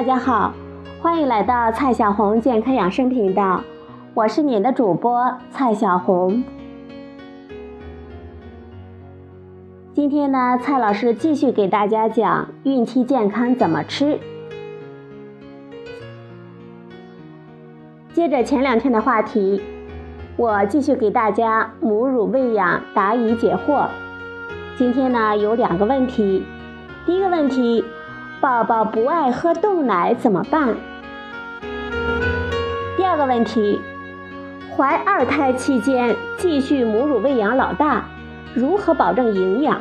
大家好，欢迎来到蔡小红健康养生频道，我是您的主播蔡小红。今天呢，蔡老师继续给大家讲孕期健康怎么吃。接着前两天的话题，我继续给大家母乳喂养答疑解惑。今天呢，有两个问题，第一个问题。宝宝不爱喝冻奶怎么办？第二个问题，怀二胎期间继续母乳喂养老大，如何保证营养？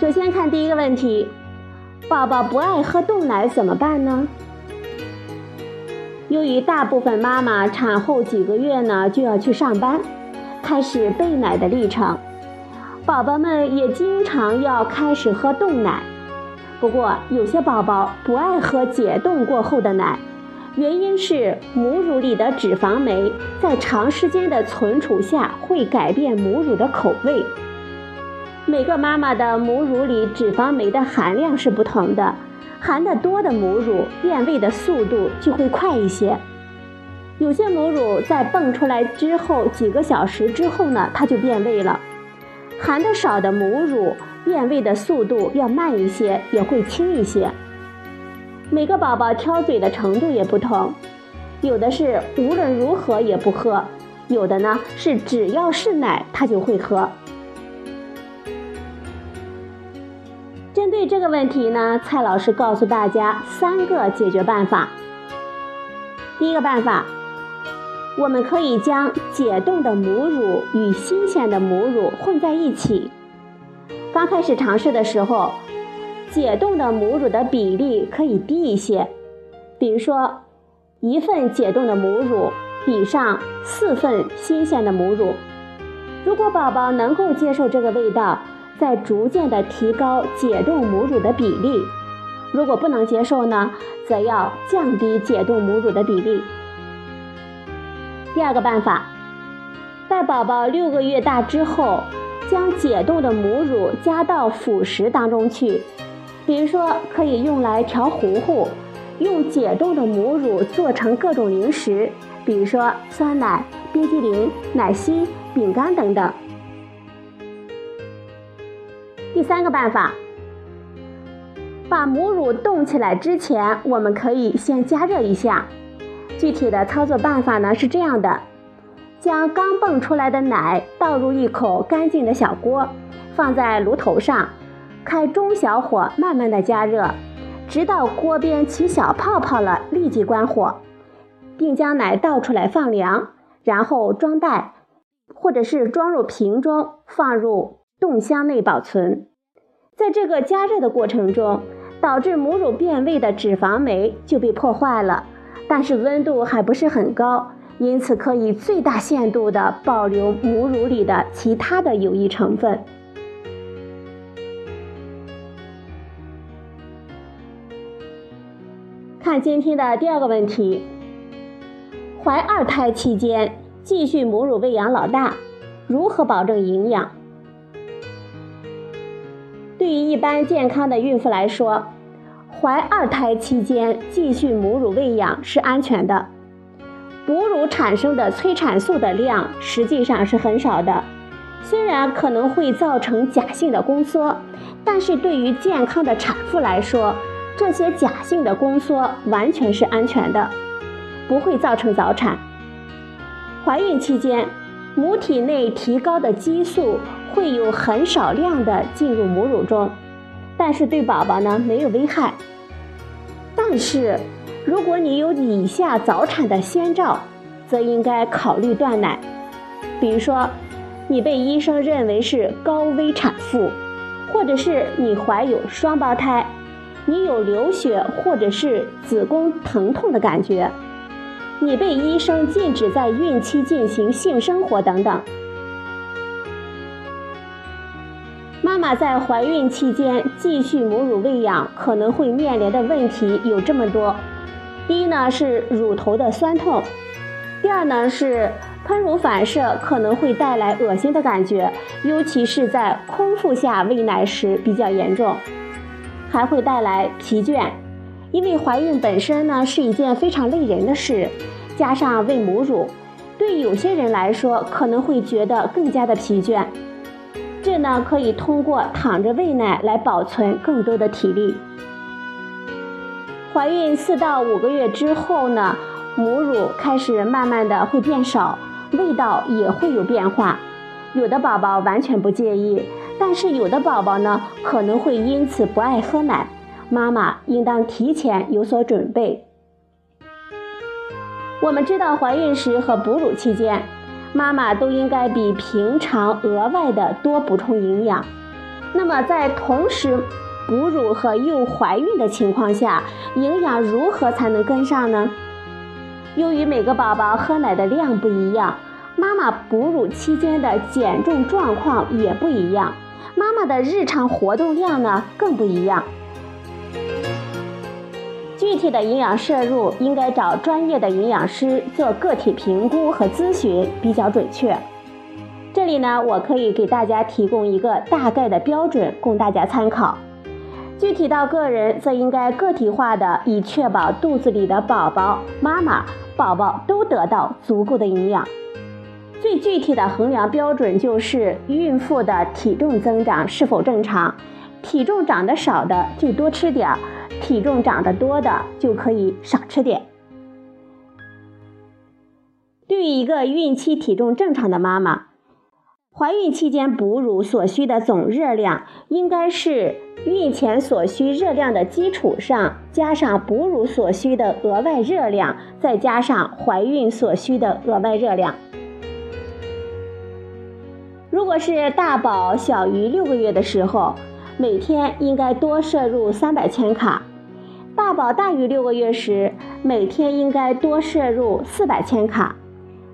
首先看第一个问题，宝宝不爱喝冻奶怎么办呢？由于大部分妈妈产后几个月呢就要去上班，开始备奶的历程。宝宝们也经常要开始喝冻奶，不过有些宝宝不爱喝解冻过后的奶，原因是母乳里的脂肪酶在长时间的存储下会改变母乳的口味。每个妈妈的母乳里脂肪酶的含量是不同的，含得多的母乳变味的速度就会快一些。有些母乳在泵出来之后几个小时之后呢，它就变味了。含的少的母乳变味的速度要慢一些，也会轻一些。每个宝宝挑嘴的程度也不同，有的是无论如何也不喝，有的呢是只要是奶他就会喝。针对这个问题呢，蔡老师告诉大家三个解决办法。第一个办法。我们可以将解冻的母乳与新鲜的母乳混在一起。刚开始尝试的时候，解冻的母乳的比例可以低一些，比如说一份解冻的母乳比上四份新鲜的母乳。如果宝宝能够接受这个味道，再逐渐的提高解冻母乳的比例；如果不能接受呢，则要降低解冻母乳的比例。第二个办法，待宝宝六个月大之后，将解冻的母乳加到辅食当中去，比如说可以用来调糊糊，用解冻的母乳做成各种零食，比如说酸奶、冰激凌、奶昔、饼干等等。第三个办法，把母乳冻起来之前，我们可以先加热一下。具体的操作办法呢是这样的：将刚蹦出来的奶倒入一口干净的小锅，放在炉头上，开中小火慢慢的加热，直到锅边起小泡泡了，立即关火，并将奶倒出来放凉，然后装袋，或者是装入瓶中，放入冻箱内保存。在这个加热的过程中，导致母乳变味的脂肪酶就被破坏了。但是温度还不是很高，因此可以最大限度的保留母乳里的其他的有益成分。看今天的第二个问题：怀二胎期间继续母乳喂养老大，如何保证营养？对于一般健康的孕妇来说。怀二胎期间继续母乳喂养是安全的，哺乳产生的催产素的量实际上是很少的，虽然可能会造成假性的宫缩，但是对于健康的产妇来说，这些假性的宫缩完全是安全的，不会造成早产。怀孕期间，母体内提高的激素会有很少量的进入母乳中，但是对宝宝呢没有危害。但是，如果你有以下早产的先兆，则应该考虑断奶。比如说，你被医生认为是高危产妇，或者是你怀有双胞胎，你有流血或者是子宫疼痛的感觉，你被医生禁止在孕期进行性生活等等。妈在怀孕期间继续母乳喂养可能会面临的问题有这么多：第一呢是乳头的酸痛；第二呢是喷乳反射可能会带来恶心的感觉，尤其是在空腹下喂奶时比较严重，还会带来疲倦，因为怀孕本身呢是一件非常累人的事，加上喂母乳，对有些人来说可能会觉得更加的疲倦。这呢可以通过躺着喂奶来保存更多的体力。怀孕四到五个月之后呢，母乳开始慢慢的会变少，味道也会有变化。有的宝宝完全不介意，但是有的宝宝呢可能会因此不爱喝奶，妈妈应当提前有所准备。我们知道怀孕时和哺乳期间，妈妈都应该比平常额外的多补充营养。那么在同时，哺乳和又怀孕的情况下，营养如何才能跟上呢？由于每个宝宝喝奶的量不一样，妈妈哺乳期间的减重状况也不一样，妈妈的日常活动量呢更不一样。具体的营养摄入应该找专业的营养师做个体评估和咨询，比较准确。这里呢，我可以给大家提供一个大概的标准，供大家参考。具体到个人，则应该个体化的，以确保肚子里的宝宝、妈妈、宝宝都得到足够的营养。最具体的衡量标准就是孕妇的体重增长是否正常，体重长得少的就多吃点儿，体重长得多的就可以少吃点。对于一个孕期体重正常的妈妈，怀孕期间哺乳所需的总热量，应该是孕前所需热量的基础上，加上哺乳所需的额外热量，再加上怀孕所需的额外热量。如果是大宝小于六个月的时候，每天应该多摄入三百千卡；大宝大于六个月时，每天应该多摄入四百千卡。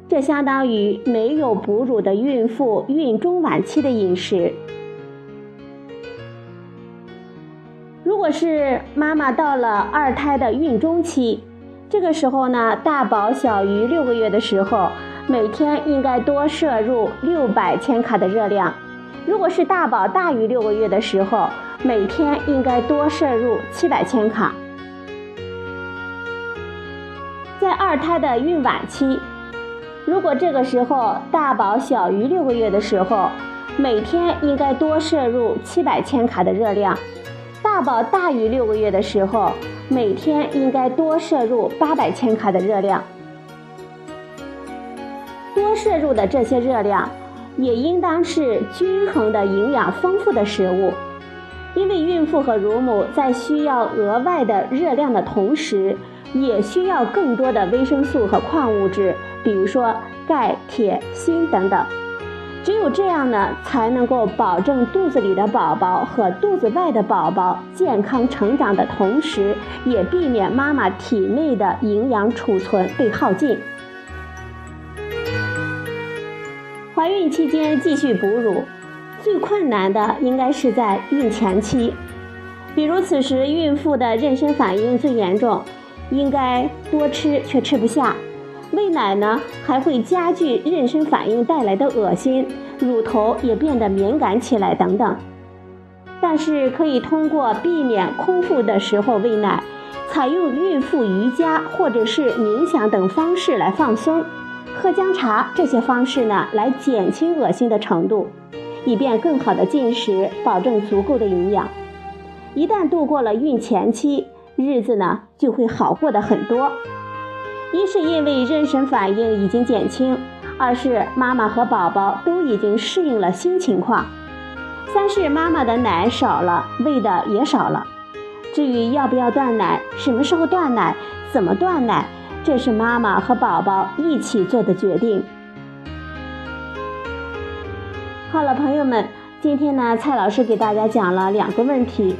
这相当于没有哺乳的孕妇孕中晚期的饮食。如果是妈妈到了二胎的孕中期，这个时候呢，大宝小于六个月的时候，每天应该多摄入六百千卡的热量；如果是大宝大于六个月的时候，每天应该多摄入七百千卡。在二胎的孕晚期。如果这个时候大宝小于六个月的时候，每天应该多摄入七百千卡的热量；大宝大于六个月的时候，每天应该多摄入八百千卡的热量。多摄入的这些热量，也应当是均衡的、营养丰富的食物，因为孕妇和乳母在需要额外的热量的同时，也需要更多的维生素和矿物质。比如说钙、铁、锌等等，只有这样呢，才能够保证肚子里的宝宝和肚子外的宝宝健康成长的同时，也避免妈妈体内的营养储存被耗尽。怀孕期间继续哺乳，最困难的应该是在孕前期，比如此时孕妇的妊娠反应最严重，应该多吃却吃不下。喂奶呢，还会加剧妊娠反应带来的恶心，乳头也变得敏感起来等等。但是可以通过避免空腹的时候喂奶，采用孕妇瑜伽或者是冥想等方式来放松，喝姜茶这些方式呢，来减轻恶心的程度，以便更好的进食，保证足够的营养。一旦度过了孕前期，日子呢就会好过的很多。一是因为妊娠反应已经减轻，二是妈妈和宝宝都已经适应了新情况，三是妈妈的奶少了，喂的也少了。至于要不要断奶，什么时候断奶，怎么断奶，这是妈妈和宝宝一起做的决定。好了，朋友们，今天呢，蔡老师给大家讲了两个问题。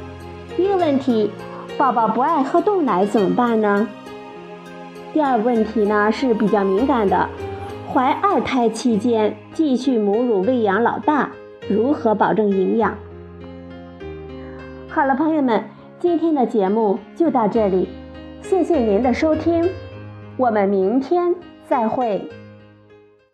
第一个问题，宝宝不爱喝豆奶怎么办呢？第二个问题呢是比较敏感的，怀二胎期间继续母乳喂养老大，如何保证营养？好了，朋友们，今天的节目就到这里，谢谢您的收听，我们明天再会。